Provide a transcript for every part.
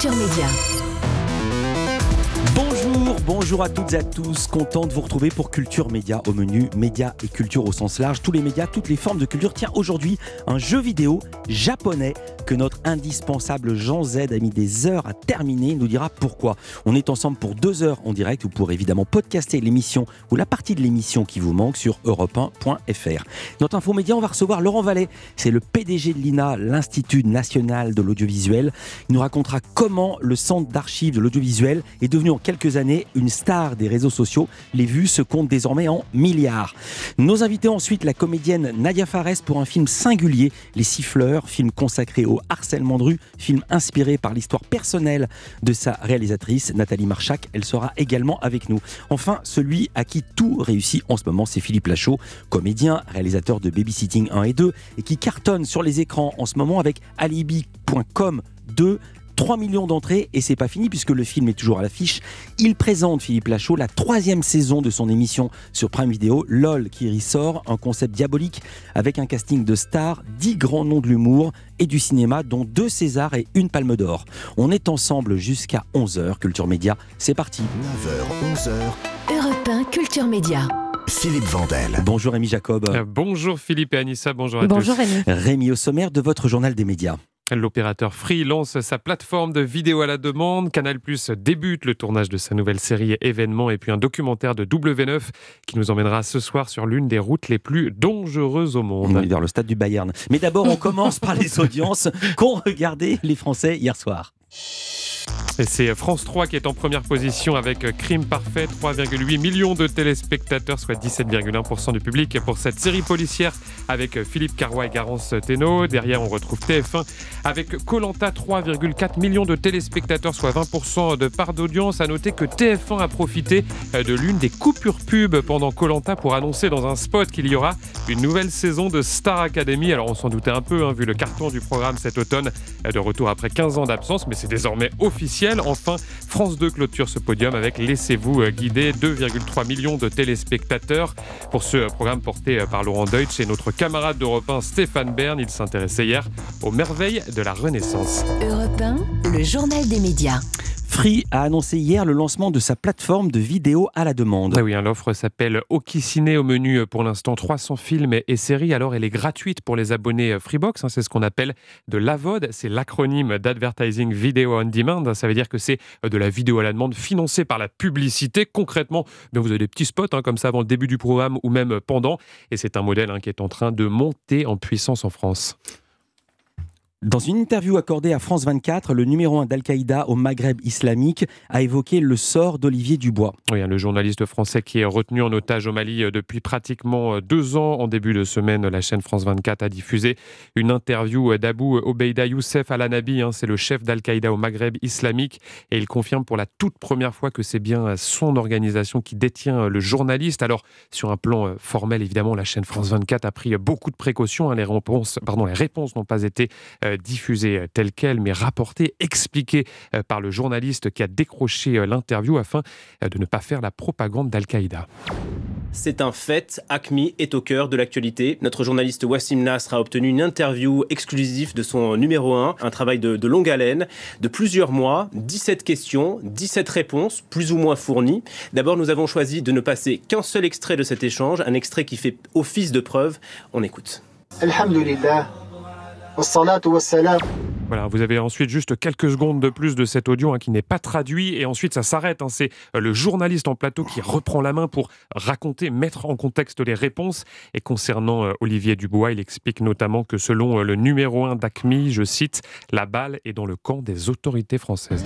Culture Média. Bonjour, bonjour à toutes et à tous. Content de vous retrouver pour Culture Média au menu médias et culture au sens large. Tous les médias, toutes les formes de culture. Tiens, aujourd'hui, un jeu vidéo japonais que notre indispensable Jean Z a mis des heures à terminer. Il nous dira pourquoi. On est ensemble pour deux heures en direct. Vous pourrez évidemment podcaster l'émission ou la partie de l'émission qui vous manque sur europe1.fr. Notre info média, on va recevoir Laurent Vallet. C'est le PDG de l'INA, l'Institut national de l'audiovisuel. Il nous racontera comment le centre d'archives de l'audiovisuel est devenu en quelques années une star des réseaux sociaux. Les vues se comptent désormais en milliards. Nos invités ensuite, la comédienne Nadia Fares pour un film singulier, Les Siffleurs, film consacré au harcèlement de rue, film inspiré par l'histoire personnelle de sa réalisatrice, Nathalie Marchak. Elle sera également avec nous. Enfin, celui à qui tout réussit en ce moment, c'est Philippe Lachaud, comédien, réalisateur de Babysitting 1 et 2, et qui cartonne sur les écrans en ce moment avec Alibi.com 2, 3 millions d'entrées et c'est pas fini puisque le film est toujours à l'affiche. Il présente Philippe Lachaud la troisième saison de son émission sur Prime Video, LOL qui ressort, un concept diabolique avec un casting de stars, 10 grands noms de l'humour et du cinéma dont deux Césars et une Palme d'Or. On est ensemble jusqu'à 11h, Culture Média, c'est parti. 9h, 11h. Europe 1 Culture Média. Philippe Vandel. Bonjour Rémi Jacob. Euh, bonjour Philippe et Anissa, bonjour à Bonjour tous. Rémi. Rémi au sommaire de votre journal des médias. L'opérateur Free lance sa plateforme de vidéo à la demande. Canal Plus débute le tournage de sa nouvelle série événement et puis un documentaire de W9 qui nous emmènera ce soir sur l'une des routes les plus dangereuses au monde. Vers le stade du Bayern. Mais d'abord, on commence par les audiences qu'ont regardé les Français hier soir. C'est France 3 qui est en première position avec Crime Parfait, 3,8 millions de téléspectateurs, soit 17,1% du public pour cette série policière avec Philippe Carrois et Garance Thénault. Derrière, on retrouve TF1 avec Colanta, 3,4 millions de téléspectateurs, soit 20% de part d'audience. À noter que TF1 a profité de l'une des coupures pub pendant Colanta pour annoncer dans un spot qu'il y aura une nouvelle saison de Star Academy. Alors on s'en doutait un peu, hein, vu le carton du programme cet automne, de retour après 15 ans d'absence, mais c'est désormais officiel. Enfin, France 2 clôture ce podium avec Laissez-vous guider, 2,3 millions de téléspectateurs pour ce programme porté par Laurent Deutsch et notre camarade d'Europe 1 Stéphane Bern. Il s'intéressait hier aux merveilles de la Renaissance. Europe 1, le journal des médias. Free a annoncé hier le lancement de sa plateforme de vidéo à la demande. Ah oui, hein, l'offre s'appelle Okiciné au menu pour l'instant 300 films et séries. Alors elle est gratuite pour les abonnés Freebox, hein, c'est ce qu'on appelle de l'AVOD, c'est l'acronyme d'Advertising Video on Demand. Ça veut dire que c'est de la vidéo à la demande financée par la publicité. Concrètement, bien, vous avez des petits spots hein, comme ça avant le début du programme ou même pendant. Et c'est un modèle qui est en train de monter en puissance en France. Dans une interview accordée à France 24, le numéro 1 d'Al-Qaïda au Maghreb islamique a évoqué le sort d'Olivier Dubois. Oui, le journaliste français qui est retenu en otage au Mali depuis pratiquement deux ans. En début de semaine, la chaîne France 24 a diffusé une interview d'Abou Obeida Youssef Al-Anabi. C'est le chef d'Al-Qaïda au Maghreb islamique. Et il confirme pour la toute première fois que c'est bien son organisation qui détient le journaliste. Alors, sur un plan formel, évidemment, la chaîne France 24 a pris beaucoup de précautions. Les réponses, pardon, les réponses n'ont pas été diffusée telle qu'elle, mais rapportée, expliquée par le journaliste qui a décroché l'interview afin de ne pas faire la propagande d'Al-Qaïda. C'est un fait, ACMI est au cœur de l'actualité. Notre journaliste Wassim Nasr a obtenu une interview exclusive de son numéro 1, un travail de, de longue haleine, de plusieurs mois, 17 questions, 17 réponses, plus ou moins fournies. D'abord, nous avons choisi de ne passer qu'un seul extrait de cet échange, un extrait qui fait office de preuve. On écoute. Alhamdulillah. والصلاة والسلام Voilà, vous avez ensuite juste quelques secondes de plus de cet audio hein, qui n'est pas traduit et ensuite ça s'arrête. Hein, c'est le journaliste en plateau qui reprend la main pour raconter, mettre en contexte les réponses. Et concernant euh, Olivier Dubois, il explique notamment que selon euh, le numéro 1 d'ACMI, je cite, la balle est dans le camp des autorités françaises.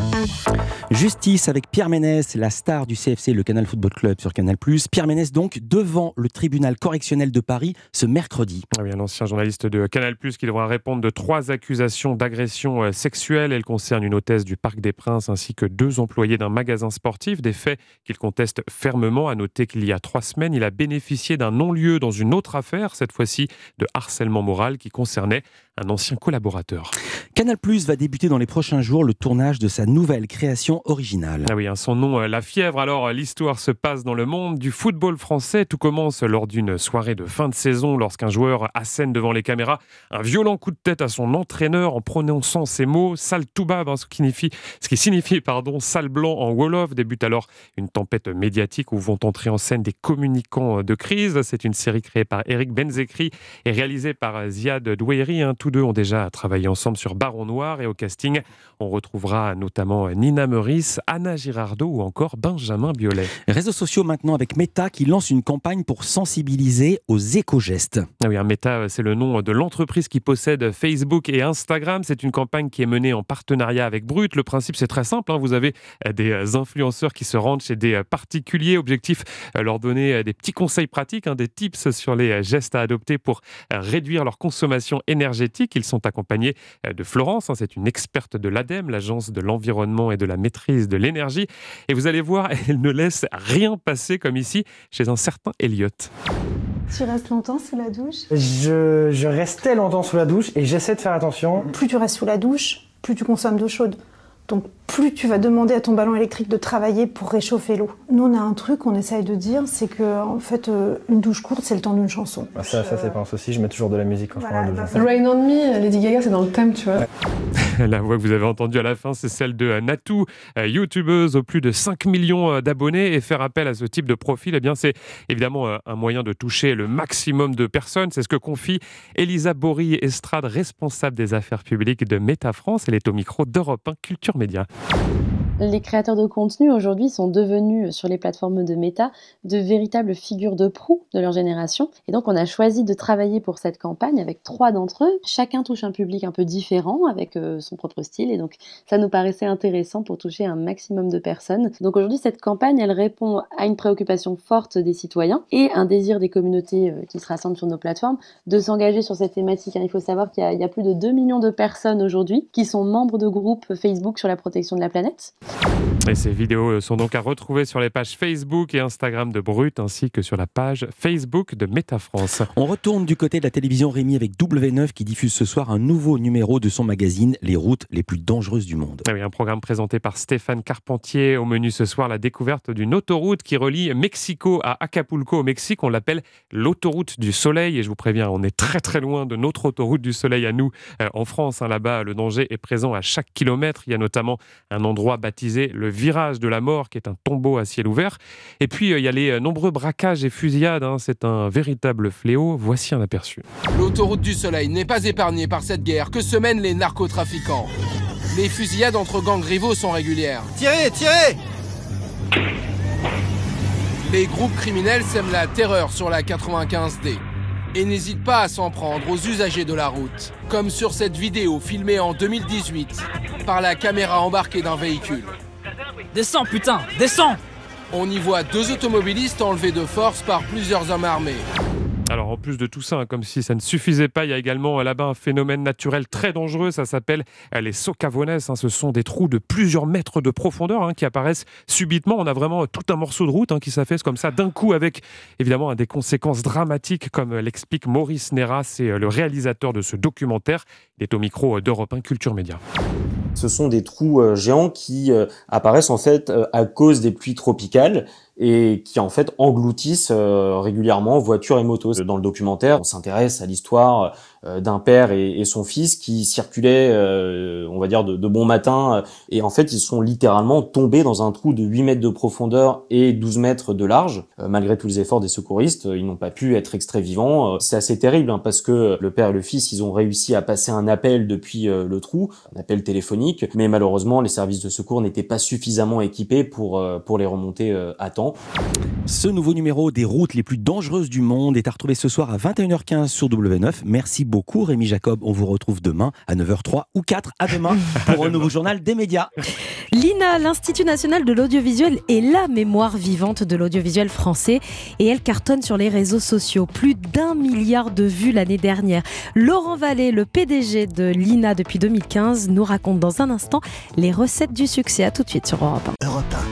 Justice avec Pierre Ménès, la star du CFC, le Canal Football Club sur Canal+. Pierre Ménès donc devant le tribunal correctionnel de Paris ce mercredi. Ah oui, un ancien journaliste de Canal+, qui devra répondre de trois accusations d'agression euh, sexuelle. Elles concernent une hôtesse du Parc des Princes ainsi que deux employés d'un magasin sportif. Des faits qu'il conteste fermement. À noter qu'il y a trois semaines, il a bénéficié d'un non-lieu dans une autre affaire, cette fois-ci de harcèlement moral qui concernait un ancien collaborateur. Canal Plus va débuter dans les prochains jours le tournage de sa nouvelle création originale. Ah oui, hein, son nom, euh, La Fièvre. Alors, euh, l'histoire se passe dans le monde du football français. Tout commence lors d'une soirée de fin de saison lorsqu'un joueur assène devant les caméras un violent coup de tête à son entraîneur en prononçant ces mots sale toubab, hein, ce, qui signifie, ce qui signifie pardon, sale blanc en Wolof. Débute alors une tempête médiatique où vont entrer en scène des communicants de crise. C'est une série créée par Eric Benzekri et réalisée par Ziad Douéry. Hein. Tous deux ont déjà travaillé ensemble sur Baron Noir et au casting, on retrouvera notamment Nina Meurice, Anna Girardot ou encore Benjamin Biolay. Réseaux sociaux maintenant avec Meta qui lance une campagne pour sensibiliser aux éco-gestes. Ah oui, Meta, c'est le nom de l'entreprise qui possède Facebook et Instagram. C'est une campagne qui est menée en partenariat avec Brut. Le principe, c'est très simple. Hein. Vous avez des influenceurs qui se rendent chez des particuliers. Objectif, leur donner des petits conseils pratiques, hein, des tips sur les gestes à adopter pour réduire leur consommation énergétique. Ils sont accompagnés de Florence, hein, c'est une experte de l'ADEME, l'Agence de l'environnement et de la maîtrise de l'énergie. Et vous allez voir, elle ne laisse rien passer comme ici chez un certain Elliot. Tu restes longtemps sous la douche? Je, je restais longtemps sous la douche et j'essaie de faire attention. Plus tu restes sous la douche, plus tu consommes d'eau chaude. Donc plus tu vas demander à ton ballon électrique de travailler pour réchauffer l'eau. Nous, on a un truc qu'on essaye de dire, c'est que en fait, euh, une douche courte, c'est le temps d'une chanson. Ah, ça, ça c'est pas un souci, je mets toujours de la musique quand Voilà, je prends la bah, douche. Rain on Me, Lady Gaga, c'est dans le thème, tu vois. La voix que vous avez entendue à la fin, c'est celle de Natou, euh, youtubeuse aux plus de 5 millions euh, d'abonnés. Et faire appel à ce type de profil, eh bien, c'est évidemment euh, un moyen de toucher le maximum de personnes. C'est ce que confie Elisa Bory Estrade, responsable des affaires publiques de Meta France. Elle est au micro d'Europe 1 Culture Média. Les créateurs de contenu aujourd'hui sont devenus sur les plateformes de méta de véritables figures de proue de leur génération. Et donc on a choisi de travailler pour cette campagne avec trois d'entre eux. Chacun touche un public un peu différent avec euh, son propre style et donc ça nous paraissait intéressant pour toucher un maximum de personnes. Donc aujourd'hui cette campagne elle répond à une préoccupation forte des citoyens et un désir des communautés euh, qui se rassemblent sur nos plateformes de s'engager sur cette thématique. Il faut savoir qu'il y a plus de 2 millions de personnes aujourd'hui qui sont membres de groupes Facebook sur la protection de la planète. Et ces vidéos sont donc à retrouver sur les pages Facebook et Instagram de Brut ainsi que sur la page Facebook de Meta France. On retourne du côté de la télévision Rémi avec W9 qui diffuse ce soir un nouveau numéro de son magazine Les routes les plus dangereuses du monde. Ah oui, un programme présenté par Stéphane Carpentier. Au menu ce soir, la découverte d'une autoroute qui relie Mexico à Acapulco au Mexique. On l'appelle l'autoroute du soleil. Et je vous préviens, on est très très loin de notre autoroute du soleil à nous euh, en France. hein. Là-bas, le danger est présent à chaque kilomètre. Il y a notamment un endroit baptisé le virage de la mort, qui est un tombeau à ciel ouvert. Et puis, euh, il y a les euh, nombreux braquages et fusillades. hein. C'est un véritable fléau. Voici un aperçu. L'autoroute du Soleil n'est pas épargnée par cette guerre que se mènent les narcotrafiquants. Les fusillades entre gangs rivaux sont régulières. Tirez, tirez Les groupes criminels sèment la terreur sur la 95D et n'hésitent pas à s'en prendre aux usagers de la route, comme sur cette vidéo filmée en 2018 par la caméra embarquée d'un véhicule. Descends, putain, descends On y voit deux automobilistes enlevés de force par plusieurs hommes armés. Alors en plus de tout ça, hein, comme si ça ne suffisait pas, il y a également euh, là-bas un phénomène naturel très dangereux, ça s'appelle euh, les socavones. hein. Ce sont des trous de plusieurs mètres de profondeur hein, qui apparaissent subitement. On a vraiment euh, tout un morceau de route qui s'affaisse comme ça d'un coup avec évidemment des conséquences dramatiques comme l'explique Maurice Nera, c'est le réalisateur de ce documentaire. Il est au micro d'Europe 1 Culture Média. Ce sont des trous géants qui apparaissent en fait à cause des pluies tropicales et qui en fait engloutissent euh, régulièrement voitures et motos. Dans le documentaire, on s'intéresse à l'histoire euh, d'un père et, son fils qui circulaient, euh, on va dire, de, de bon matin euh, et en fait ils sont littéralement tombés dans un trou de 8 mètres de profondeur et 12 mètres de large. Euh, malgré tous les efforts des secouristes, ils n'ont pas pu être extraits vivants. Euh, C'est assez terrible hein, parce que le père et le fils, ils ont réussi à passer un appel depuis le trou, un appel téléphonique, mais malheureusement les services de secours n'étaient pas suffisamment équipés pour, pour les remonter à temps. Ce nouveau numéro des routes les plus dangereuses du monde est à retrouver ce soir à 21h15 sur W9. Merci beaucoup Rémi Jacob. On vous retrouve demain à 9h03 ou 4 à demain pour un nouveau journal des médias. L'INA, l'Institut national de l'audiovisuel, est la mémoire vivante de l'audiovisuel français et elle cartonne sur les réseaux sociaux. Plus d'un milliard de vues l'année dernière. Laurent Vallée, le PDG de l'INA depuis 2015, nous raconte dans un instant les recettes du succès. À tout de suite sur Europe 1. Europe 1.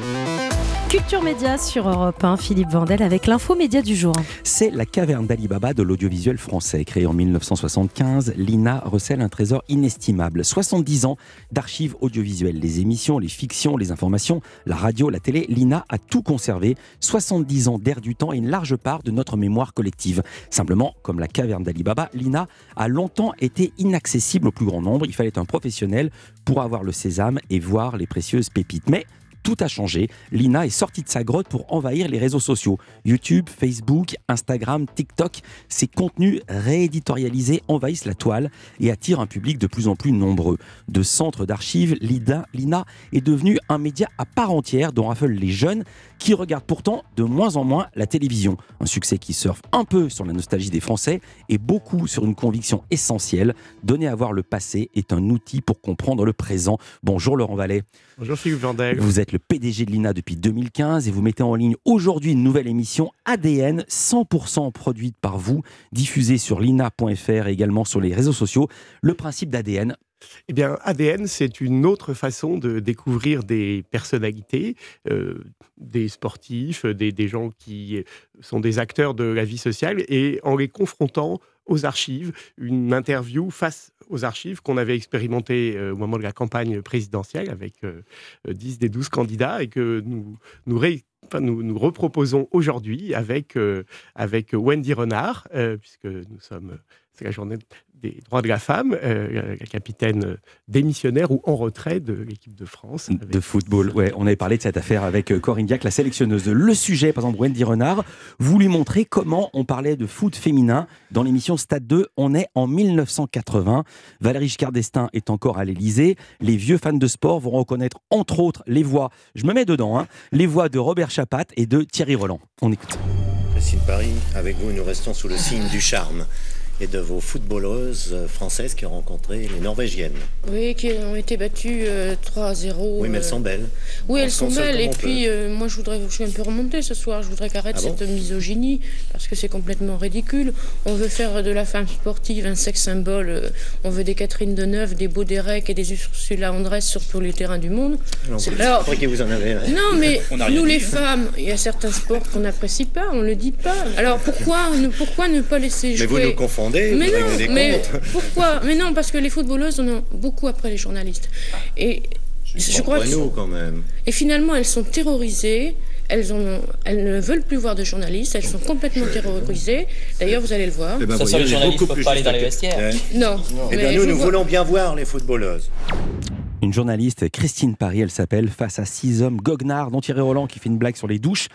Culture Média sur Europe 1, Philippe Vandel avec l'info média du jour. C'est la caverne d'Alibaba de l'audiovisuel français. Créée en 1975, l'INA recèle un trésor inestimable. 70 ans d'archives audiovisuelles, les émissions, les fictions, les informations, la radio, la télé. L'INA a tout conservé. 70 ans d'air du temps et une large part de notre mémoire collective. Simplement, comme la caverne d'Alibaba, l'INA a longtemps été inaccessible au plus grand nombre. Il fallait un professionnel pour avoir le sésame et voir les précieuses pépites. Mais tout a changé. Lina est sortie de sa grotte pour envahir les réseaux sociaux. YouTube, Facebook, Instagram, TikTok, ces contenus rééditorialisés envahissent la toile et attirent un public de plus en plus nombreux. De centre d'archives, Lina est devenue un média à part entière dont raffolent les jeunes qui regardent pourtant de moins en moins la télévision. Un succès qui surfe un peu sur la nostalgie des Français et beaucoup sur une conviction essentielle. Donner à voir le passé est un outil pour comprendre le présent. Bonjour Laurent Vallet. Bonjour Philippe Vandel. Vous êtes le PDG de l'INA depuis 2015 et vous mettez en ligne aujourd'hui une nouvelle émission ADN 100% produite par vous, diffusée sur lina.fr et également sur les réseaux sociaux. Le principe d'ADN, eh bien, ADN, c'est une autre façon de découvrir des personnalités, euh, des sportifs, des, gens qui sont des acteurs de la vie sociale, et en les confrontant aux archives, une interview face aux archives qu'on avait expérimenté euh, au moment de la campagne présidentielle avec 10 euh, des 12 candidats et que nous, nous, reproposons aujourd'hui avec, avec Wendy Renard, puisque nous sommes, c'est la journée des droits de la femme, euh, la capitaine démissionnaire ou en retrait de l'équipe de France. De football, ouais. On avait parlé de cette affaire avec euh, Corinne Diac, la sélectionneuse. Le sujet, par exemple, Wendy Renard, vous lui montrez comment on parlait de foot féminin dans l'émission Stade 2. On est en 1980. Valérie Giscard d'Estaing est encore à l'Elysée. Les vieux fans de sport vont reconnaître, entre autres, les voix, je me mets dedans, hein, les voix de Robert Chapat et de Thierry Roland. On écoute. Christine Paris, avec vous, nous restons sous le signe du charme et de vos footballeuses françaises qui ont rencontré les Norvégiennes. Oui, qui ont été battues 3-0. Euh, oui, mais elles sont belles. Oui, elles sont belles. Et puis, euh, moi, je voudrais, je suis un peu remontée ce soir. Je voudrais qu'arrête ah cette misogynie parce que c'est complètement ridicule. On veut faire de la femme sportive un sexe symbole. Euh, on veut des Catherine Deneuve, des Bauderec et des Ursula Andress sur tous les terrains du monde. C'est Alors, que vous en avez. Non, mais nous, les femmes, il y a certains sports qu'on n'apprécie pas. On le dit pas. Alors pourquoi, pourquoi ne pas laisser jouer Mais vous nous confondez mais non, mais pourquoi Mais non, parce que les footballeuses en ont beaucoup après les journalistes. Et je, crois que nous, quand même. Et finalement, elles sont terrorisées. Elles, ont, elles ne veulent plus voir de journalistes, elles sont complètement terrorisées. D'ailleurs, vous allez le voir. Eh ben, ça, les journalistes ne peuvent pas aller dans les vestiaires. Non. Eh bien, nous, nous voulons bien voir les footballeuses. Une journaliste, Christine Paris, elle s'appelle, face à six hommes goguenards, dont Thierry Roland qui fait une blague sur les douches.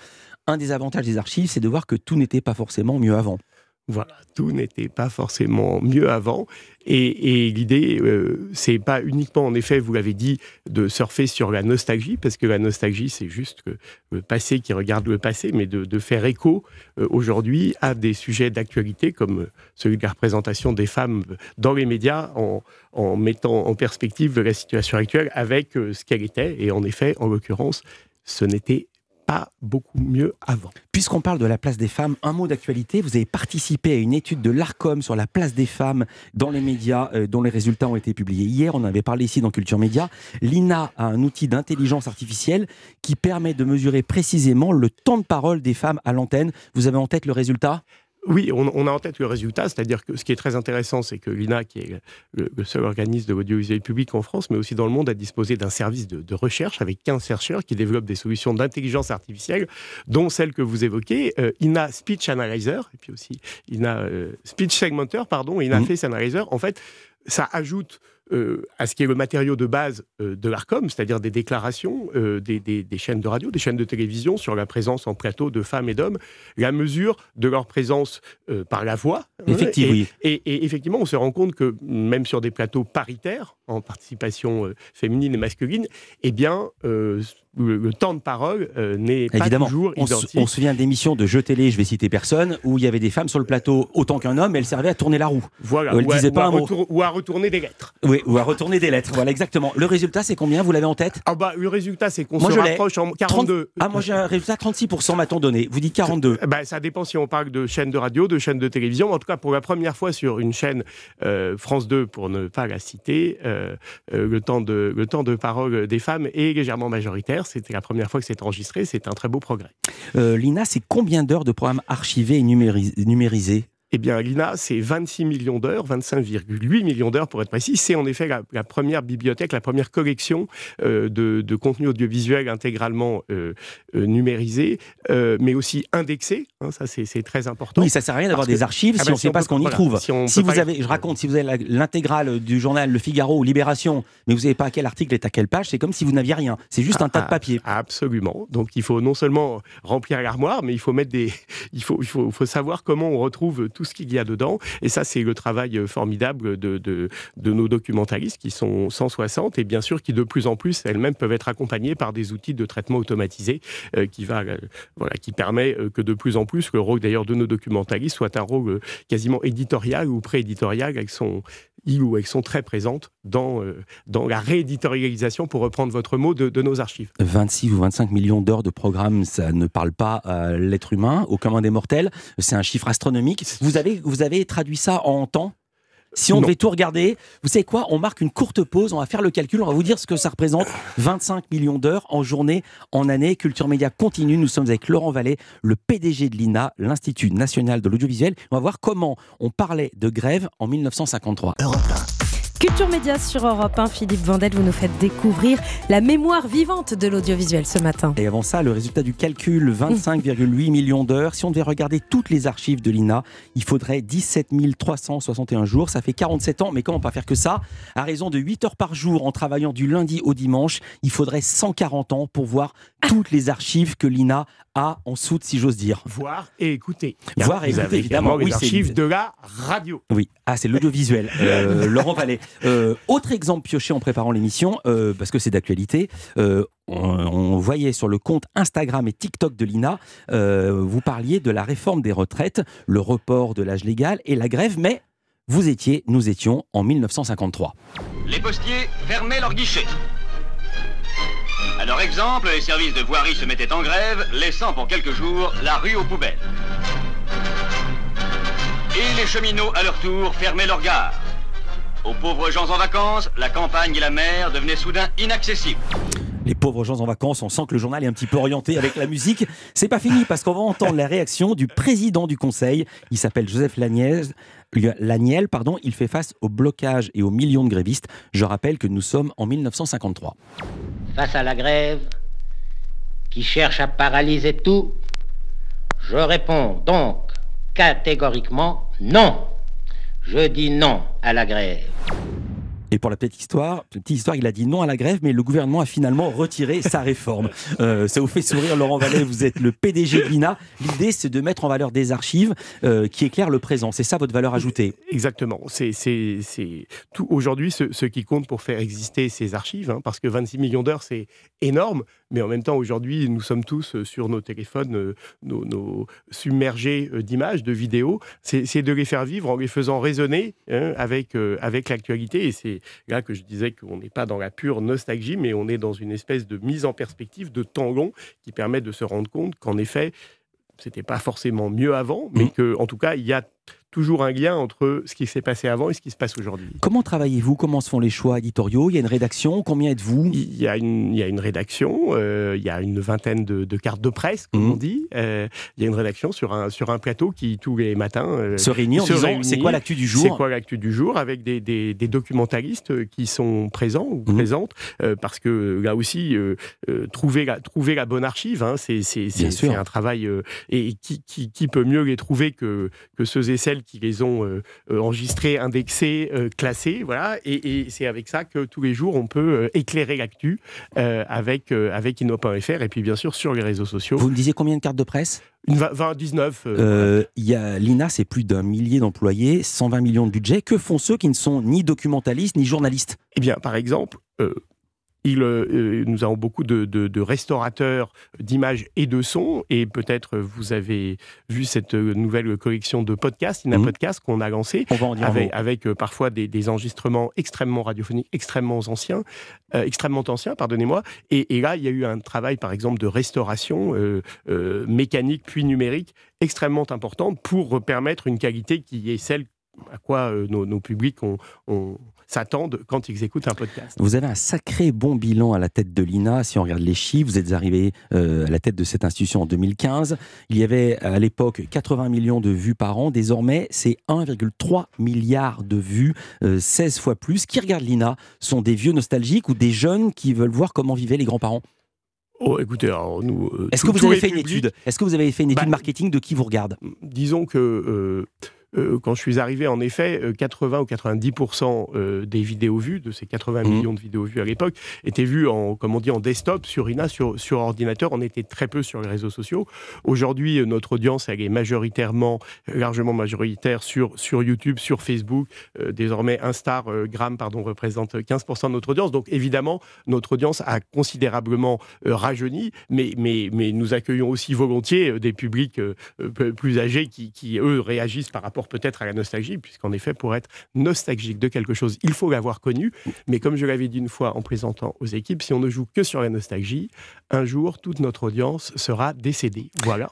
Un des avantages des archives, c'est de voir que tout n'était pas forcément mieux avant. Voilà, tout n'était pas forcément mieux avant. Et, l'idée, euh, c'est pas uniquement, en effet, vous l'avez dit, de surfer sur la nostalgie, parce que la nostalgie, c'est juste le passé qui regarde le passé, mais de, faire écho euh, aujourd'hui à des sujets d'actualité comme celui de la représentation des femmes dans les médias, en, en mettant en perspective la situation actuelle avec euh, ce qu'elle était. Et en effet, en l'occurrence, ce n'était pas beaucoup mieux avant. Puisqu'on parle de la place des femmes, un mot d'actualité. Vous avez participé à une étude de l'ARCOM sur la place des femmes dans les médias, euh, dont les résultats ont été publiés hier. On avait parlé ici dans Culture Média. L'INA a un outil d'intelligence artificielle qui permet de mesurer précisément le temps de parole des femmes à l'antenne. Vous avez en tête le résultat? Oui, on, a en tête le résultat, c'est-à-dire que ce qui est très intéressant, c'est que l'INA, qui est le, seul organisme de l'audiovisuel public en France, mais aussi dans le monde, a disposé d'un service de, recherche avec 15 chercheurs qui développent des solutions d'intelligence artificielle, dont celle que vous évoquez, euh, INA Speech Analyzer, et puis aussi INA euh, Speech Segmenter, pardon, INA mmh. Face Analyzer. En fait, ça ajoute euh, à ce qui est le matériau de base euh, de l'ARCOM, c'est-à-dire des déclarations euh, des, chaînes de radio, des chaînes de télévision sur la présence en plateau de femmes et d'hommes, la mesure de leur présence par la voix. Hein, effectivement, et, effectivement, on se rend compte que même sur des plateaux paritaires, en participation féminine et masculine, eh bien, le, temps de parole n'est pas toujours on identique. on se souvient d'émissions de jeux télé, je vais citer personne, où il y avait des femmes sur le plateau autant qu'un homme, elles servaient à tourner la roue. Voilà, ou, à, pas ou à retourner des lettres. Oui, ou à retourner des lettres. Voilà, exactement. Le résultat, c'est combien Vous l'avez en tête? Ah bah, le résultat, c'est qu'on Moi, se je rapproche en 42. Ah, moi j'ai un résultat 36%, m'a-t-on donné. Vous dites 42. Bah, ça dépend si on parle de chaîne de radio, de chaîne de télévision. En tout cas, pour la première fois sur une chaîne euh, France 2, pour ne pas la citer, euh, euh, le, temps de, le temps de parole des femmes est légèrement majoritaire. C'était la première fois que c'est enregistré. C'est un très beau progrès. Euh, L'INA, c'est combien d'heures de programmes archivés et numéris- numérisés Eh bien, l'INA, c'est 26 millions d'heures, 25,8 millions d'heures pour être précis. C'est en effet la, la première bibliothèque, la première collection euh, de, de contenu audiovisuel intégralement euh, euh, numérisé, euh, mais aussi indexé. hein, ça, c'est très important. Oui, ça sert à rien d'avoir des que- archives Ah si ben, on ne sait pas peut- ce qu'on y trouve. si vous pas- avez, je raconte, si vous avez l'intégrale du journal Le Figaro ou Libération, mais vous savez pas à quel article est à quelle page, c'est comme si vous n'aviez rien. C'est juste un tas de Ah, papier. Absolument. Donc il faut non seulement remplir l'armoire, mais il faut mettre des, il faut, il faut, faut savoir comment on retrouve tout ce qu'il y a dedans. Et ça, c'est le travail euh, formidable de, de, nos documentaristes qui sont 160 et bien sûr qui de plus en plus elles-mêmes peuvent être accompagnées par des outils de traitement automatisé euh, qui va, euh, voilà, qui permet que de plus en plus le rôle d'ailleurs de nos documentaristes soit un rôle quasiment éditorial ou pré-éditorial. Elles sont, ils ou elles sont très présentes dans, euh, dans la rééditorialisation, pour reprendre votre mot, de, de nos archives. 26 ou 25 millions d'heures de programme, ça ne parle pas à l'être humain, au commun des mortels. C'est un chiffre astronomique. Vous avez, vous avez traduit ça en temps? Si on Non. devait tout regarder, vous savez quoi On marque une courte pause, on va faire le calcul, on va vous dire ce que ça représente. 25 millions d'heures en journée, en année. Culture Média continue. Nous sommes avec Laurent Vallée, le PDG de l'INA, l'Institut national de l'audiovisuel. On va voir comment on parlait de grève en 1953. Culture Média sur Europe 1. Philippe Vandel, vous nous faites découvrir la mémoire vivante de l'audiovisuel ce matin. Et avant ça, le résultat du calcul, 25,8 millions d'heures. Si on devait regarder toutes les archives de l'INA, il faudrait 17 361 jours. Ça fait 47 ans, mais comment pas faire que ça? À raison de 8 heures par jour en travaillant du lundi au dimanche, il faudrait 140 ans pour voir toutes les archives que l'INA a en soute, si j'ose dire. Voir et écouter. Voir et écouter, évidemment. les Oui, c'est- archives de la radio. Oui, ah, c'est l'audiovisuel. Euh, Laurent Vallée. Euh, autre exemple pioché en préparant l'émission, euh, parce que c'est d'actualité. euh, on, on voyait sur le compte Instagram et TikTok de l'INA, euh, vous parliez de la réforme des retraites, le report de l'âge légal et la grève, mais vous étiez, nous étions en 1953. Les postiers fermaient leurs guichets. À leur exemple, les services de voirie se mettaient en grève, laissant pour quelques jours la rue aux poubelles. Et les cheminots, à leur tour, fermaient leurs gares. Aux pauvres gens en vacances, la campagne et la mer devenaient soudain inaccessibles. Les pauvres gens en vacances, on sent que le journal est un petit peu orienté avec la musique. C'est pas fini parce qu'on va entendre la réaction du président du conseil. Il s'appelle Joseph Laniel. Laniel, pardon, il fait face au blocage et aux millions de grévistes. Je rappelle que nous sommes en 1953. Face à la grève qui cherche à paralyser tout, je réponds donc catégoriquement non. Je dis non à la grève. Et pour la petite histoire, petite histoire, il a dit non à la grève, mais le gouvernement a finalement retiré sa réforme. Euh, ça vous fait sourire, Laurent Vallée, vous êtes le PDG de l'INA. L'idée, c'est de mettre en valeur des archives euh, qui éclairent le présent. C'est ça votre valeur ajoutée? Exactement. C'est tout aujourd'hui ce, ce qui compte pour faire exister ces archives, hein, parce que 26 millions d'heures, c'est énorme, mais en même temps, aujourd'hui, nous sommes tous euh, sur nos téléphones, euh, nos, nos submergés euh, d'images, de vidéos. C'est de les faire vivre en les faisant résonner hein, avec, euh, avec l'actualité. Et c'est là que je disais qu'on n'est pas dans la pure nostalgie, mais on est dans une espèce de mise en perspective de temps long qui permet de se rendre compte qu'en effet, c'était pas forcément mieux avant, mais que en tout cas, il y a toujours un lien entre ce qui s'est passé avant et ce qui se passe aujourd'hui. Comment travaillez-vous? Comment se font les choix éditoriaux? Il y a une rédaction Combien êtes-vous? Il y a une, il y a une rédaction, euh, il y a une vingtaine de, de cartes de presse, comme on dit. Euh, il y a une rédaction sur un, sur un plateau qui, tous les matins, euh, Se réunit en disant, c'est quoi l'actu du jour? C'est quoi l'actu du jour? Avec des, des, euh, qui sont présents ou Mhm. présentes, parce que là aussi, trouver, la, trouver la bonne archive, hein, c'est un travail. et qui, qui, qui peut mieux les trouver que, que ceux et celles qui les ont euh, euh, enregistrés, indexés, euh, classés, voilà. Et, et c'est avec ça que tous les jours on peut éclairer l'actu avec avec Inno.fr et puis bien sûr sur les réseaux sociaux. Vous me disiez combien de cartes de presse? Une 20, 20, 19. euh, Euh, il y a l'INA, c'est plus d'un millier d'employés, 120 millions de budget. Que font ceux qui ne sont ni documentalistes ni journalistes? Eh bien, par exemple, euh, il, nous avons beaucoup de, restaurateurs d'images et de sons, et peut-être vous avez vu cette nouvelle collection de podcasts, Ina mmh. Podcast, qu'on a lancé, avec, parfois des, enregistrements extrêmement radiophoniques, extrêmement anciens, extrêmement anciens, pardonnez-moi. Et, et, là, il y a eu un travail, par exemple, de restauration mécanique puis numérique extrêmement importante pour permettre une qualité qui est celle à quoi euh, nos, publics s'attendent quand ils écoutent un podcast. Vous avez un sacré bon bilan à la tête de l'INA. Si on regarde les chiffres, vous êtes arrivé euh, à la tête de cette institution en 2015. Il y avait à l'époque 80 millions de vues par an. Désormais, c'est 1,3 milliard de vues, 16 euh, fois plus. Qui regarde l'INA? Sont des vieux nostalgiques ou des jeunes qui veulent voir comment vivaient les grands-parents? Oh, écoutez, nous. Est-ce que, vous avez fait une étude? Est-ce que vous avez fait une étude bah, marketing de qui vous regarde? Disons que euh, quand je suis arrivé, en effet, 80 euh, ou 90% euh, des vidéos vues, de ces 80 mmh. millions de vidéos vues à l'époque, étaient vues en, comme on dit, en desktop, sur INA, sur, sur ordinateur. On était très peu sur les réseaux sociaux. Aujourd'hui, notre audience, elle est majoritairement, largement majoritaire sur, sur YouTube, sur Facebook. désormais, Instagram pardon, représente 15% de notre audience. Donc, évidemment, notre audience a considérablement rajeuni, mais, mais, mais nous accueillons aussi volontiers des publics plus âgés qui, qui, eux, réagissent par rapport peut-être à la nostalgie, puisqu'en effet, pour être nostalgique de quelque chose, il faut l'avoir connu. Mais comme je l'avais dit une fois en présentant aux équipes, si on ne joue que sur la nostalgie, un jour, toute notre audience sera décédée. Voilà.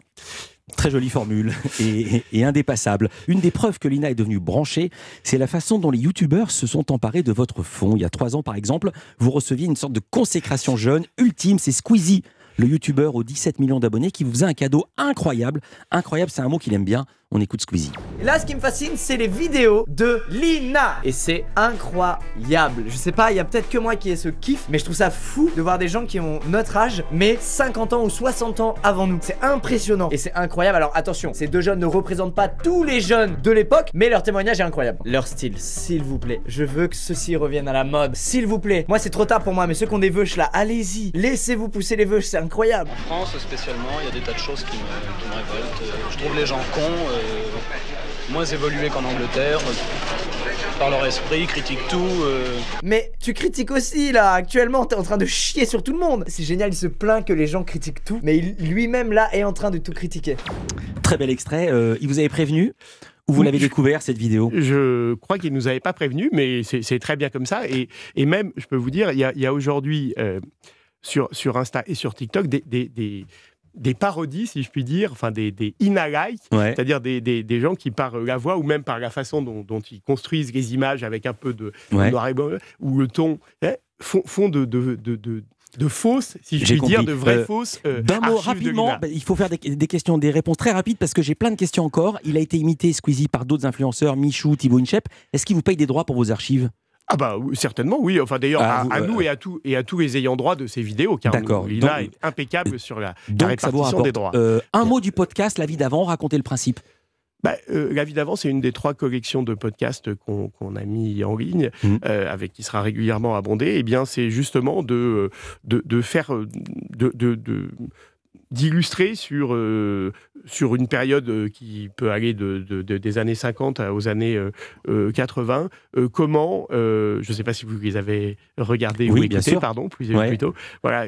Très jolie formule et, indépassable. Une des preuves que l'INA est devenue branchée, c'est la façon dont les youtubeurs se sont emparés de votre fond. Il y a trois ans, par exemple, vous receviez une sorte de consécration jeune ultime, c'est Squeezie, le youtubeur aux 17 millions d'abonnés, qui vous faisait un cadeau incroyable. Incroyable, c'est un mot qu'il aime bien. On écoute Squeezie. là, ce qui me fascine, c'est les vidéos de Lina. Et c'est incroyable. Je sais pas, il y a peut-être que moi qui ai ce kiff, mais je trouve ça fou de voir des gens qui ont notre âge, mais 50 ans ou 60 ans avant nous. C'est impressionnant. Et c'est incroyable. Alors attention, ces deux jeunes ne représentent pas tous les jeunes de l'époque, mais leur témoignage est incroyable. Leur style, s'il vous plaît. Je veux que ceci revienne à la mode. S'il vous plaît. Moi, c'est trop tard pour moi, mais ceux qui ont des veuches là, allez-y. Laissez-vous pousser les veuches, c'est incroyable. En France, spécialement, il y a des tas de choses qui me, révoltent. Euh, je trouve les gens cons. Euh, moins évolués qu'en Angleterre, par leur esprit, critiquent tout. Euh. Mais tu critiques aussi là, actuellement t'es en train de chier sur tout le monde. C'est génial, il se plaint que les gens critiquent tout, mais lui-même là est en train de tout critiquer. Très bel extrait, euh, il vous avait prévenu ou vous l'avez découvert cette vidéo? Je crois qu'il ne nous avait pas prévenu, mais c'est très bien comme ça. Et, et, même, je peux vous dire, il y a, aujourd'hui euh, sur, sur Insta et sur TikTok des, des des parodies, si je puis dire, enfin des, des c'est-à-dire des, des, gens qui, par la voix ou même par la façon dont, ils construisent les images avec un peu de, noir et blanc, ou le ton, hein, font, font de, de, de, de fausses, si je puis dire, de vraies euh, fausses. Euh, D'un mot rapidement, bah, il faut faire des, questions, des réponses très rapides parce que j'ai plein de questions encore. Il a été imité Squeezie par d'autres influenceurs, Michou, Thibaut Inchep. Est-ce qu'il vous paye des droits pour vos archives? Ah bah certainement oui. Enfin d'ailleurs ah, à, nous euh, et à tous et à tous les ayants droit de ces vidéos car il est impeccable sur la, répartition des droits. Euh, un mot du podcast La vie d'avant, racontez le principe. Bah, euh, la vie d'avant, c'est une des trois collections de podcasts qu'on a mis en ligne, mmh. avec qui sera régulièrement abondée. Et eh bien, c'est justement de, de, faire de, de d'illustrer sur, euh, sur une période euh, qui peut aller de, des années 50 aux années 80, euh, comment, je ne sais pas si vous les avez regardés ou écoutés, pardon, plus, plutôt, voilà,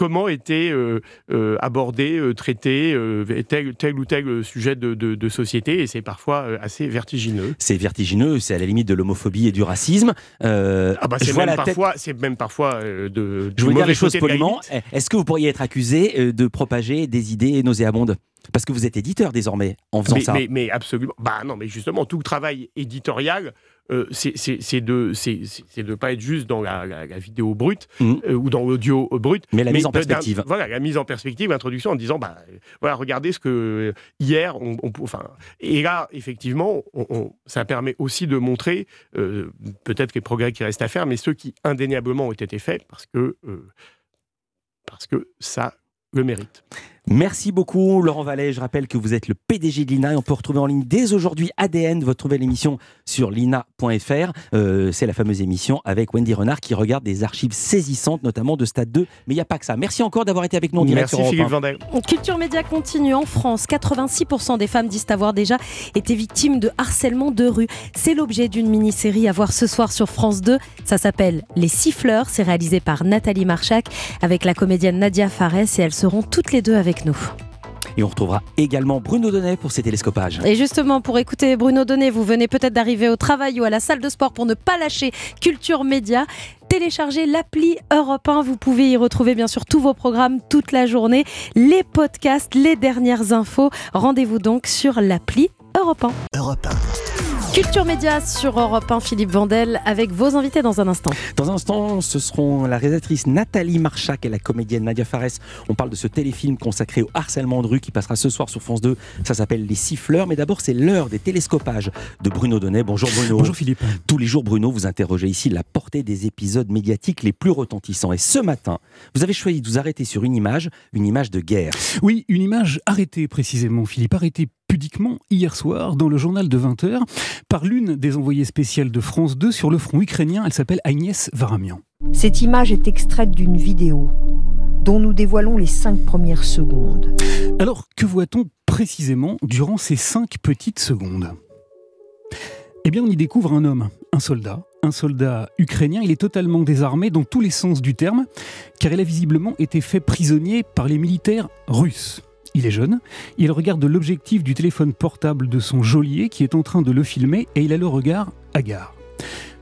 comment était euh, euh, abordé, euh, traité tel, tel, ou tel sujet de, société, et c'est parfois assez vertigineux. C'est vertigineux, c'est à la limite de l'homophobie et du racisme. ah bah c'est même, parfois, c'est même parfois de. Je veux dire les choses poliment. Est-ce que vous pourriez être accusé de propager des idées nauséabondes? Parce que vous êtes éditeur désormais en faisant ça. Mais, mais, absolument. Bah non, mais justement, tout le travail éditorial euh, c'est de c'est de pas être juste dans la, vidéo brute mmh. euh, ou dans l'audio brut, mais la mise en perspective. Voilà, la mise en perspective, l'introduction en disant bah voilà, regardez ce que hier on, enfin et là effectivement ça permet aussi de montrer euh, peut-être les progrès qui restent à faire, mais ceux qui indéniablement ont été faits parce que parce que ça le mérite. Merci beaucoup Laurent Vallet. Je rappelle que vous êtes le PDG de l'INA et on peut retrouver en ligne dès aujourd'hui ADN, votre nouvelle émission sur lina.fr. Euh, c'est la fameuse émission avec Wendy Renard qui regarde des archives saisissantes, notamment de Stade 2. Mais il n'y a pas que ça. Merci encore d'avoir été avec nous en direct. Merci Philippe Vandel. Culture Média continue en France. 86% des femmes disent avoir déjà été victimes de harcèlement de rue. C'est l'objet d'une mini-série à voir ce soir sur France 2. Ça s'appelle Les Siffleurs. C'est réalisé par Nathalie Marchak avec la comédienne Nadia Fares et elles seront toutes les deux avec nous. Et on retrouvera également Bruno Donnet pour ses télescopages. Et justement, pour écouter Bruno Donnet, vous venez peut-être d'arriver au travail ou à la salle de sport pour ne pas lâcher Culture Média. Téléchargez l'appli Europe 1. Vous pouvez y retrouver bien sûr tous vos programmes toute la journée, les podcasts, les dernières infos. Rendez-vous donc sur l'appli Europe 1. Europe 1. Culture Média sur Europe 1, Philippe Vandel, avec vos invités dans un instant. Dans un instant, ce seront la réalisatrice Nathalie Marchak et la comédienne Nadia Fares. On parle de ce téléfilm consacré au harcèlement de rue qui passera ce soir sur France 2. Ça s'appelle Les Siffleurs. Mais d'abord, c'est l'heure des télescopages de Bruno Donnet. Bonjour Bruno. Bonjour Philippe. Tous les jours, Bruno, vous interrogez ici la portée des épisodes médiatiques les plus retentissants. Et ce matin, vous avez choisi de vous arrêter sur une image, une image de guerre. Oui, une image arrêtée précisément, Philippe, arrêtée pudiquement hier soir dans le journal de 20h par l'une des envoyées spéciales de France 2 sur le front ukrainien. Elle s'appelle Agnès Varamian. Cette image est extraite d'une vidéo dont nous dévoilons les cinq premières secondes. Alors, que voit-on précisément durant ces cinq petites secondes? Eh bien, on y découvre un homme, un soldat, un soldat ukrainien. Il est totalement désarmé dans tous les sens du terme, car il a visiblement été fait prisonnier par les militaires russes. Il est jeune, il regarde l'objectif du téléphone portable de son geôlier qui est en train de le filmer et il a le regard hagard.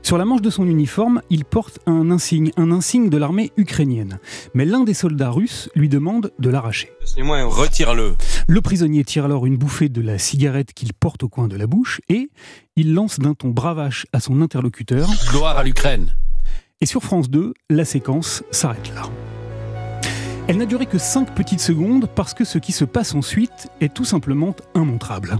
Sur la manche de son uniforme, il porte un insigne, un insigne de l'armée ukrainienne. Mais l'un des soldats russes lui demande de l'arracher. Retire-le. Le prisonnier tire alors une bouffée de la cigarette qu'il porte au coin de la bouche et il lance d'un ton bravache à son interlocuteur Gloire à l'Ukraine. Et sur France 2, la séquence s'arrête là. Elle n'a duré que 5 petites secondes parce que ce qui se passe ensuite est tout simplement immontrable.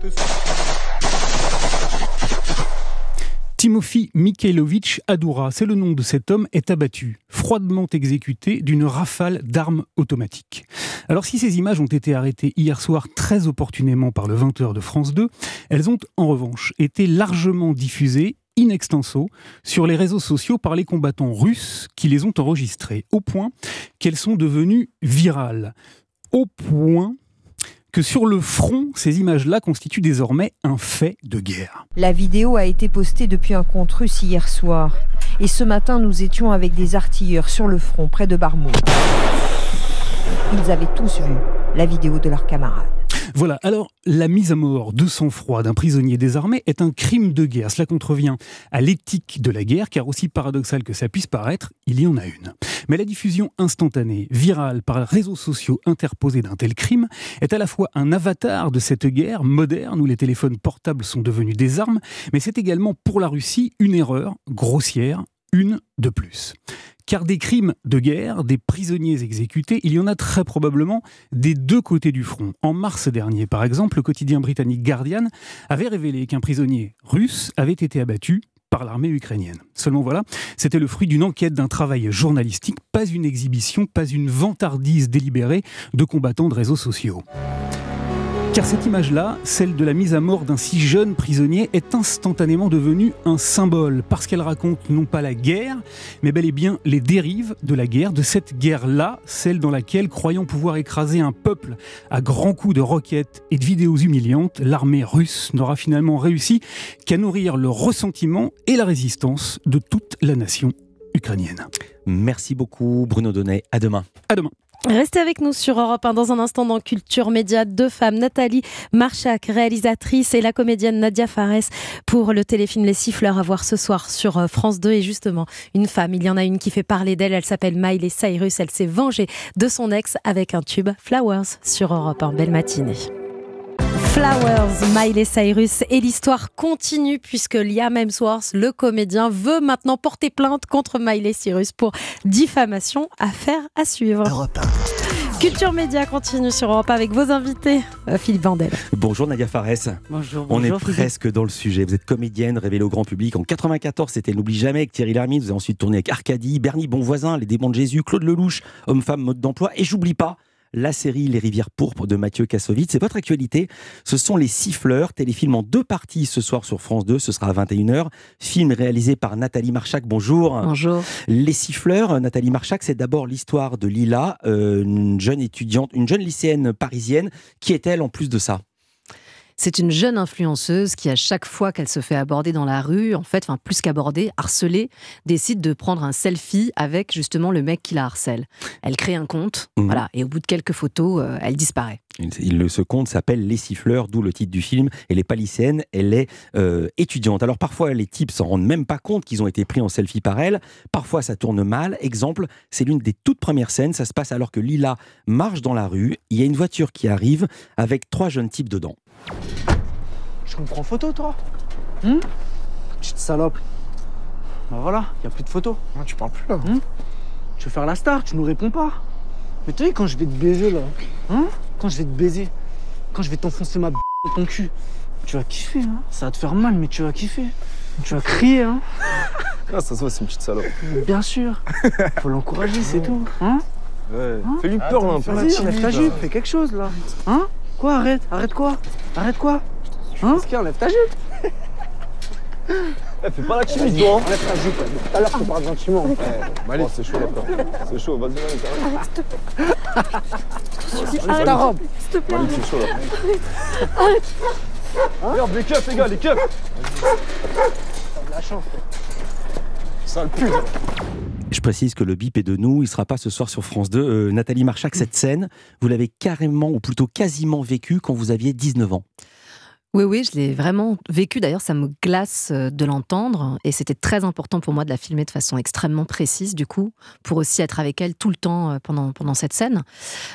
Timothy Mikhailovich Adoura, c'est le nom de cet homme, est abattu, froidement exécuté d'une rafale d'armes automatiques. Alors si ces images ont été arrêtées hier soir très opportunément par le 20h de France 2, elles ont en revanche été largement diffusées in extenso sur les réseaux sociaux par les combattants russes qui les ont enregistrés, au point qu'elles sont devenues virales. Au point que sur le front, ces images-là constituent désormais un fait de guerre. La vidéo a été postée depuis un compte russe hier soir. Et ce matin, nous étions avec des artilleurs sur le front, près de Barmout. Ils avaient tous vu la vidéo de leurs camarades. Voilà, alors la mise à mort de sang-froid d'un prisonnier désarmé est un crime de guerre. Cela contrevient à l'éthique de la guerre, car aussi paradoxal que ça puisse paraître, il y en a une. Mais la diffusion instantanée, virale par réseaux sociaux interposés d'un tel crime, est à la fois un avatar de cette guerre moderne où les téléphones portables sont devenus des armes, mais c'est également pour la Russie une erreur grossière, une de plus. Car des crimes de guerre, des prisonniers exécutés, il y en a très probablement des deux côtés du front. En mars dernier, par exemple, le quotidien britannique Guardian avait révélé qu'un prisonnier russe avait été abattu par l'armée ukrainienne. Seulement voilà, c'était le fruit d'une enquête, d'un travail journalistique, pas une exhibition, pas une vantardise délibérée de combattants de réseaux sociaux. Car cette image-là, celle de la mise à mort d'un si jeune prisonnier, est instantanément devenue un symbole, parce qu'elle raconte non pas la guerre, mais bel et bien les dérives de la guerre, de cette guerre-là, celle dans laquelle, croyant pouvoir écraser un peuple à grands coups de roquettes et de vidéos humiliantes, l'armée russe n'aura finalement réussi qu'à nourrir le ressentiment et la résistance de toute la nation ukrainienne. Merci beaucoup Bruno Donnet, à demain. À demain. Restez avec nous sur Europe 1 dans un instant dans Culture Média. Deux femmes, Nathalie Marchak, réalisatrice, et la comédienne Nadia Fares pour le téléfilm Les Siffleurs à voir ce soir sur euh, France 2. Et justement, une femme, il y en a une qui fait parler d'elle, elle s'appelle Miley Cyrus. Elle s'est vengée de son ex avec un tube Flowers sur Europe 1. Belle matinée. Flowers, Miley Cyrus et l'histoire continue puisque Liam Hemsworth, le comédien, veut maintenant porter plainte contre Miley Cyrus pour diffamation. Affaire à suivre. Culture Média continue sur Europe avec vos invités. Euh, Philippe Vandel. Bonjour Nadia Fares. Bonjour. On est Philippe. presque dans le sujet. Vous êtes comédienne révélée au grand public. En 94, c'était N'oublie jamais avec Thierry Lhermitte. Vous avez ensuite tourné avec Arcadie, Bernie Bonvoisin, Les Démons de Jésus, Claude Lelouch, Homme-Femme, Mode d'emploi. Et j'oublie pas la série Les Rivières Pourpres de Mathieu Kassovitz. C'est votre actualité. Ce sont Les Siffleurs, téléfilm en deux parties ce soir sur France 2. Ce sera à 21h. Film réalisé par Nathalie Marchac. Bonjour. Bonjour. Les Siffleurs, Nathalie Marchac, c'est d'abord l'histoire de Lila, euh, une jeune étudiante, une jeune lycéenne parisienne. Qui est-elle en plus de ça? C'est une jeune influenceuse qui, à chaque fois qu'elle se fait aborder dans la rue, en fait, enfin plus qu'aborder, harceler, décide de prendre un selfie avec justement le mec qui la harcèle. Elle crée un compte, Mhm. voilà, et au bout de quelques photos, euh, elle disparaît. Il- ce conte s'appelle Les Siffleurs, d'où le titre du film. Elle n'est pas lycéenne, elle est euh, étudiante. Alors parfois, les types s'en rendent même pas compte qu'ils ont été pris en selfie par elle. Parfois, ça tourne mal. Exemple, c'est l'une des toutes premières scènes. Ça se passe alors que Lila marche dans la rue. Il y a une voiture qui arrive avec trois jeunes types dedans. Je me prends photo, toi Hum Petite salope. Bah voilà, y a plus de photos. tu parles plus là. Tu veux faire la star, tu nous réponds pas. Mais tu sais, quand je vais te baiser là, hein Quand je vais te baiser, quand je vais t'enfoncer ma b dans ton cul, tu vas kiffer, hein Ça va te faire mal, mais tu vas kiffer. Tu vas crier, hein Ah, ça se voit, c'est une petite salope. Bien sûr. Faut l'encourager, c'est tout. Hein Ouais. Hein Fais-lui peur, là, un peu. Vas-y, enlève ta jupe, fais quelque chose là. Hein? Quoi, arrête Arrête quoi? Arrête quoi Hein Qu'est-ce Enlève ta jupe Eh, fais pas la Vas-y, toi. hein. Enlève ta jupe. Tout à l'heure, tu parles gentiment. Eh, allez, c'est chaud, là, frère. C'est chaud, vas-y, vas-y. Arrête ta robe. S'il te plaît. Allez, c'est chaud, là. Regarde, les keufs, les gars, les keufs. La chance. Sale pute. Je précise que le bip est de nous, il sera pas ce soir sur France 2. Euh, Nathalie Marchac, cette scène, vous l'avez carrément, ou plutôt quasiment vécue quand vous aviez 19 ans. Oui, oui, je l'ai vraiment vécu. D'ailleurs, ça me glace euh, de l'entendre. Et c'était très important pour moi de la filmer de façon extrêmement précise, du coup, pour aussi être avec elle tout le temps euh, pendant, pendant cette scène.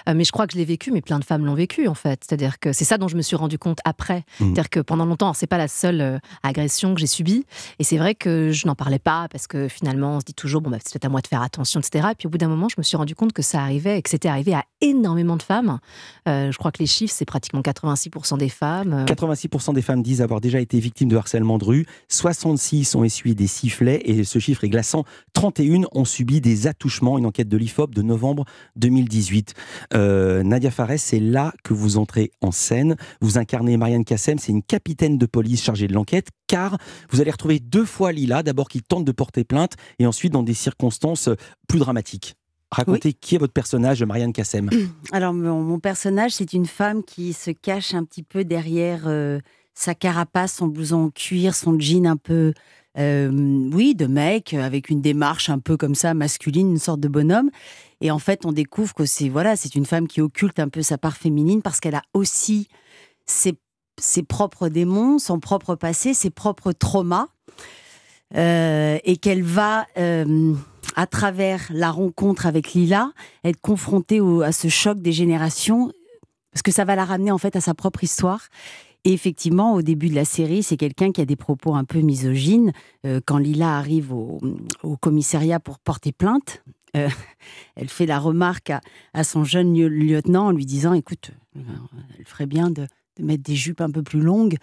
Euh, mais je crois que je l'ai vécu, mais plein de femmes l'ont vécu, en fait. C'est-à-dire que c'est ça dont je me suis rendu compte après. Mmh. C'est-à-dire que pendant longtemps, c'est pas la seule agression que j'ai subie. Et c'est vrai que je n'en parlais pas parce que finalement, on se dit toujours, bon, bah, c'est peut-être à moi de faire attention, etc. Et puis au bout d'un moment, je me suis rendu compte que ça arrivait et que c'était arrivé à énormément de femmes. Je crois que les chiffres, c'est pratiquement 86% des femmes. 86 46% des femmes disent avoir déjà été victimes de harcèlement de rue, 66 ont essuyé des sifflets et ce chiffre est glaçant, 31 ont subi des attouchements, une enquête de l'IFOP de novembre 2018. Euh, Nadia Fares, c'est là que vous entrez en scène. Vous incarnez Marianne Kassem, c'est une capitaine de police chargée de l'enquête, car vous allez retrouver deux fois Lila, d'abord qui tente de porter plainte et ensuite dans des circonstances plus dramatiques. Racontez qui est votre personnage, Marianne Kassem. Alors, mon, mon personnage, c'est une femme qui se cache un petit peu derrière euh, sa carapace, son blouson en cuir, son jean un peu, euh, oui, de mec, avec une démarche un peu comme ça, masculine, une sorte de bonhomme. Et en fait, on découvre que c'est voilà, c'est une femme qui occulte un peu sa part féminine parce qu'elle a aussi ses, ses propres démons, son propre passé, ses propres traumas. Euh, et qu'elle va, euh, à travers la rencontre avec Lila, être confrontée à ce choc des générations, parce que ça va la ramener en fait à sa propre histoire. Et effectivement, au début de la série, c'est quelqu'un qui a des propos un peu misogynes. Euh, quand Lila arrive au, commissariat pour porter plainte, euh, elle fait la remarque à, son jeune lieu- lieutenant en lui disant, écoute, euh, elle ferait bien de mettre des jupes un peu plus longues.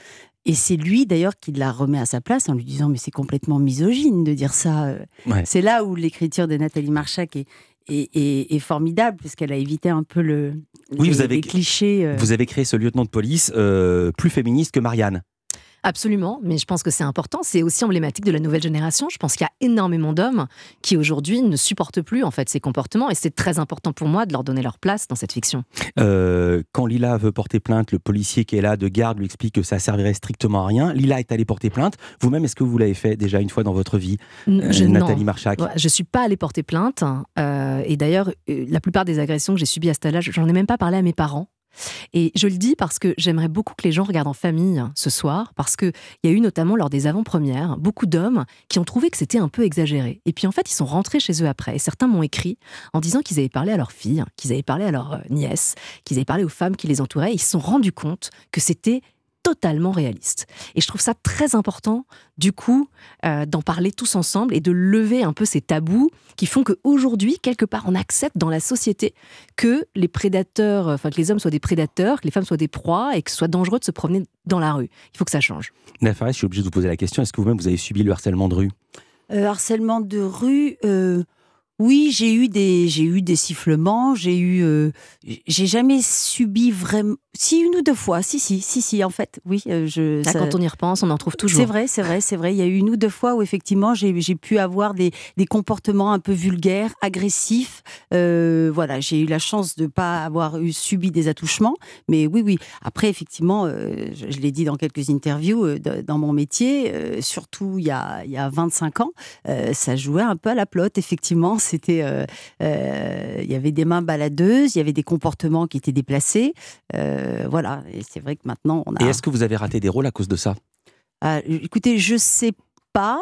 Et c'est lui d'ailleurs qui la remet à sa place en lui disant mais c'est complètement misogyne de dire ça. euh. Ouais. C'est là où l'écriture de Nathalie Marchac est, est, est- est formidable puisqu'elle a évité un peu le, Oui, les, vous avez, les clichés. euh. vous avez créé ce lieutenant de police euh, plus féministe que Marianne. Absolument, mais je pense que c'est important. C'est aussi emblématique de la nouvelle génération. Je pense qu'il y a énormément d'hommes qui aujourd'hui ne supportent plus en fait ces comportements, et c'est très important pour moi de leur donner leur place dans cette fiction. Euh, quand Lila veut porter plainte, le policier qui est là de garde lui explique que ça servirait strictement à rien. Lila est allée porter plainte. Vous-même, est-ce que vous l'avez fait déjà une fois dans votre vie, euh, Je- Nathalie non. Marchac Ouais, Je suis pas allée porter plainte. euh, et d'ailleurs, la plupart des agressions que j'ai subies à cet âge-là, j'en ai même pas parlé à mes parents. Et je le dis parce que j'aimerais beaucoup que les gens regardent en famille hein, ce soir, parce qu'il y a eu notamment lors des avant-premières beaucoup d'hommes qui ont trouvé que c'était un peu exagéré. Et puis en fait, ils sont rentrés chez eux après. Et certains m'ont écrit en disant qu'ils avaient parlé à leur fille, qu'ils avaient parlé à leur euh, nièce, qu'ils avaient parlé aux femmes qui les entouraient. Et ils se sont rendus compte que c'était totalement réaliste. Et je trouve ça très important, du coup, euh, d'en parler tous ensemble et de lever un peu ces tabous qui font qu'aujourd'hui, quelque part, on accepte dans la société que les prédateurs, euh, enfin que les hommes soient des prédateurs, que les femmes soient des proies et que ce soit dangereux de se promener dans la rue. Il faut que ça change. Nadia Fares, je suis obligé de vous poser la question est-ce que vous-même vous avez subi le harcèlement de rue? Euh, harcèlement de rue, euh, Oui, j'ai eu des, j'ai eu des sifflements, j'ai eu, euh, j'ai jamais subi vraiment. Si une ou deux fois, si si si si en fait, oui. euh, je. Là, ça- quand on y repense, on en trouve toujours. C'est vrai, c'est vrai, c'est vrai. Il y a eu une ou deux fois où effectivement j'ai pu avoir des, des comportements un peu vulgaires, agressifs. Euh, voilà, j'ai eu la chance de pas avoir eu subi des attouchements, mais oui, oui. Après, effectivement, je, je l'ai dit dans quelques interviews, dans mon métier, surtout il y a, il y a 25 ans, ça jouait un peu à la plotte. Effectivement, c'était, euh, euh, il y avait des mains baladeuses, il y avait des comportements qui étaient déplacés. Euh, voilà, et c'est vrai que maintenant on a. Et est-ce que vous avez raté des rôles à cause de ça? Ah, écoutez, je sais pas,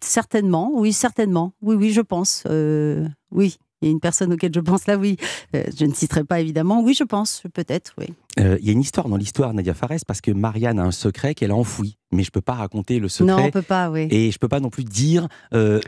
certainement, oui, certainement, oui, oui, je pense, oui. Il y a une personne auquel je pense là, oui. Je ne citerai pas évidemment, oui, je pense, peut-être, oui. Euh, Il y a une histoire dans l'histoire, Nadia Fares, parce que Marianne a un secret qu'elle a enfoui. Mais je peux pas raconter le secret. Non, on peut pas, oui. Et je peux pas non plus dire. euh,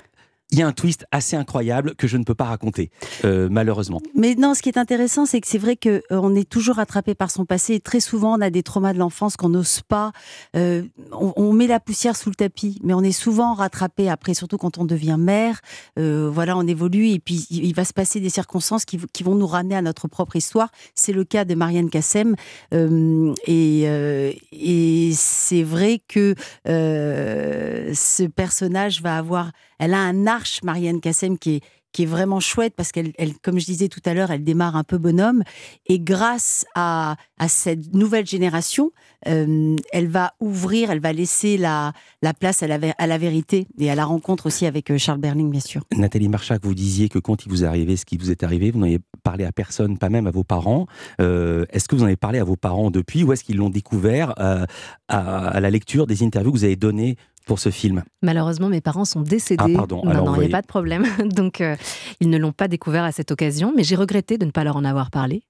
il y a un twist assez incroyable que je ne peux pas raconter, euh, malheureusement. Mais non, ce qui est intéressant, c'est que c'est vrai que euh, est toujours attrapé par son passé. Très souvent, on a des traumas de l'enfance qu'on n'ose pas. euh, on, met la poussière sous le tapis, mais on est souvent rattrapé après, surtout quand on devient mère. Voilà, on évolue et puis il, va se passer des circonstances qui, vont nous ramener à notre propre histoire. C'est le cas de Marianne Kassem. Et c'est vrai que ce personnage va avoir. Elle a un arche, Marianne Kassem, qui est qui est vraiment chouette parce qu'elle, elle, comme je disais tout à l'heure, elle démarre un peu bonhomme. Et grâce à, cette nouvelle génération, euh, elle va ouvrir, elle va laisser la, la place à la, vérité et à la rencontre aussi avec euh, Charles Berling, bien sûr. Nathalie Marchac, vous disiez que quand il vous est arrivé ce qui vous est arrivé, vous n'en avez parlé à personne, pas même à vos parents. Euh, est-ce que vous en avez parlé à vos parents depuis ou est-ce qu'ils l'ont découvert à la lecture des interviews que vous avez données pour ce film Malheureusement, mes parents sont décédés. Ah, pardon. Non, Alors, non, il n'y a pas de problème. Donc, euh, ils ne l'ont pas découvert à cette occasion, mais j'ai regretté de ne pas leur en avoir parlé.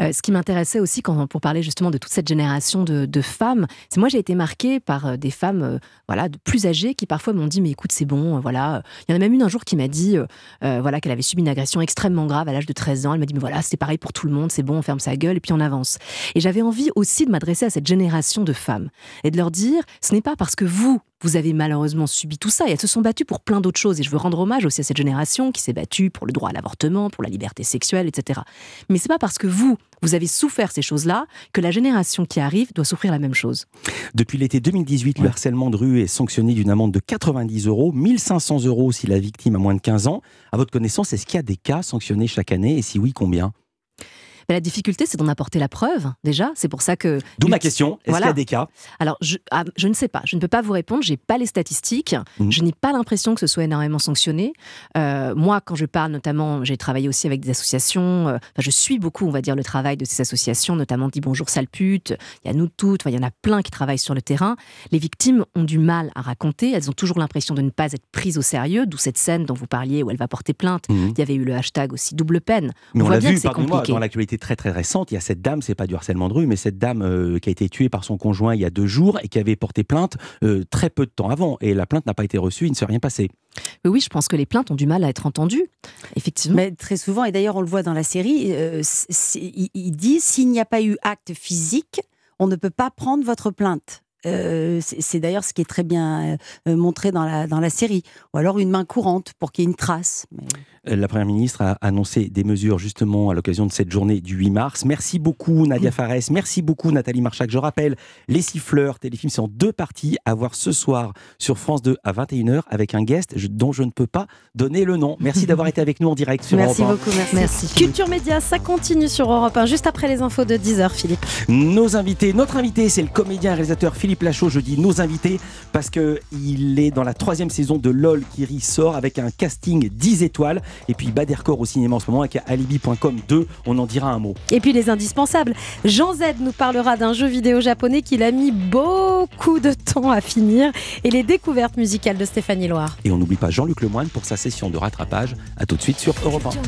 Euh, ce qui m'intéressait aussi, quand, pour parler justement de toute cette génération de, de femmes, c'est moi j'ai été marquée par euh, des femmes euh, voilà, de plus âgées qui parfois m'ont dit Mais écoute, c'est bon, voilà. Il y en a même une un jour qui m'a dit voilà, qu'elle avait subi une agression extrêmement grave à l'âge de 13 ans. Elle m'a dit Mais voilà, c'est pareil pour tout le monde, c'est bon, on ferme sa gueule et puis on avance. Et j'avais envie aussi de m'adresser à cette génération de femmes et de leur dire Ce n'est pas parce que vous, vous avez malheureusement subi tout ça et elles se sont battues pour plein d'autres choses. Et je veux rendre hommage aussi à cette génération qui s'est battue pour le droit à l'avortement, pour la liberté sexuelle, etc. Mais c'est pas parce que vous, vous avez souffert ces choses-là que la génération qui arrive doit souffrir la même chose. Depuis l'été 2018, le harcèlement de rue est sanctionné d'une amende de 90 euros, 1500 euros si la victime a moins de 15 ans. À votre connaissance, est-ce qu'il y a des cas sanctionnés chaque année et si oui, combien? Mais la difficulté, c'est d'en apporter la preuve, déjà. C'est pour ça que. D'où ma question, est-ce qu'il y a des cas Alors, je, ah, je ne sais pas. Je ne peux pas vous répondre. J'ai pas les statistiques. Mhm. Je n'ai pas l'impression que ce soit énormément sanctionné. Euh, moi, quand je parle, notamment, j'ai travaillé aussi avec des associations. euh, je suis beaucoup, on va dire, le travail de ces associations, notamment Dis Bonjour Sale Pute. Il y a nous toutes. Il y en a plein qui travaillent sur le terrain. Les victimes ont du mal à raconter. Elles ont toujours l'impression de ne pas être prises au sérieux. D'où cette scène dont vous parliez où elle va porter plainte. Mhm. Il y avait eu le hashtag aussi double peine. Mais on, voit l'a bien vu, que c'est compliqué. dans l'actualité très très récente, il y a cette dame, c'est pas du harcèlement de rue, mais cette dame euh, qui a été tuée par son conjoint il y a deux jours et qui avait porté plainte euh, très peu de temps avant. Et la plainte n'a pas été reçue, il ne s'est rien passé. Mais oui, je pense que les plaintes ont du mal à être entendues. Effectivement. Mais très souvent, et d'ailleurs on le voit dans la série, euh, il dit s'il n'y a pas eu acte physique, on ne peut pas prendre votre plainte. Euh, c'est d'ailleurs ce qui est très bien euh, montré dans la, dans la série. Ou alors une main courante pour qu'il y ait une trace. Mais- Euh, La Première ministre a annoncé des mesures justement à l'occasion de cette journée du 8 mars. Merci beaucoup Nadia Fares, merci beaucoup Nathalie Marchac. Je rappelle, Les Siffleurs, téléfilm, c'est en deux parties à voir ce soir sur France 2 à 21h avec un guest dont je ne peux pas donner le nom. Merci d'avoir été avec nous en direct sur Merci Europe 1. beaucoup, merci. Culture Média, ça continue sur Europe 1, juste après les infos de 10h, Philippe. Nos invités, notre invité, c'est le comédien et réalisateur Philippe Lachaud. Je dis nos invités parce que il est dans la troisième saison de LOL qui ressort avec un casting 10 étoiles. Et puis Badercore au cinéma en ce moment avec Alibi.com 2. On en dira un mot. Et puis les indispensables. Jean Z nous parlera d'un jeu vidéo japonais qu'il a mis beaucoup de temps à finir et les découvertes musicales de Stéphanie Loire. Et on n'oublie pas Jean-Luc Lemoyne pour sa session de rattrapage. À tout de suite sur Europe 1.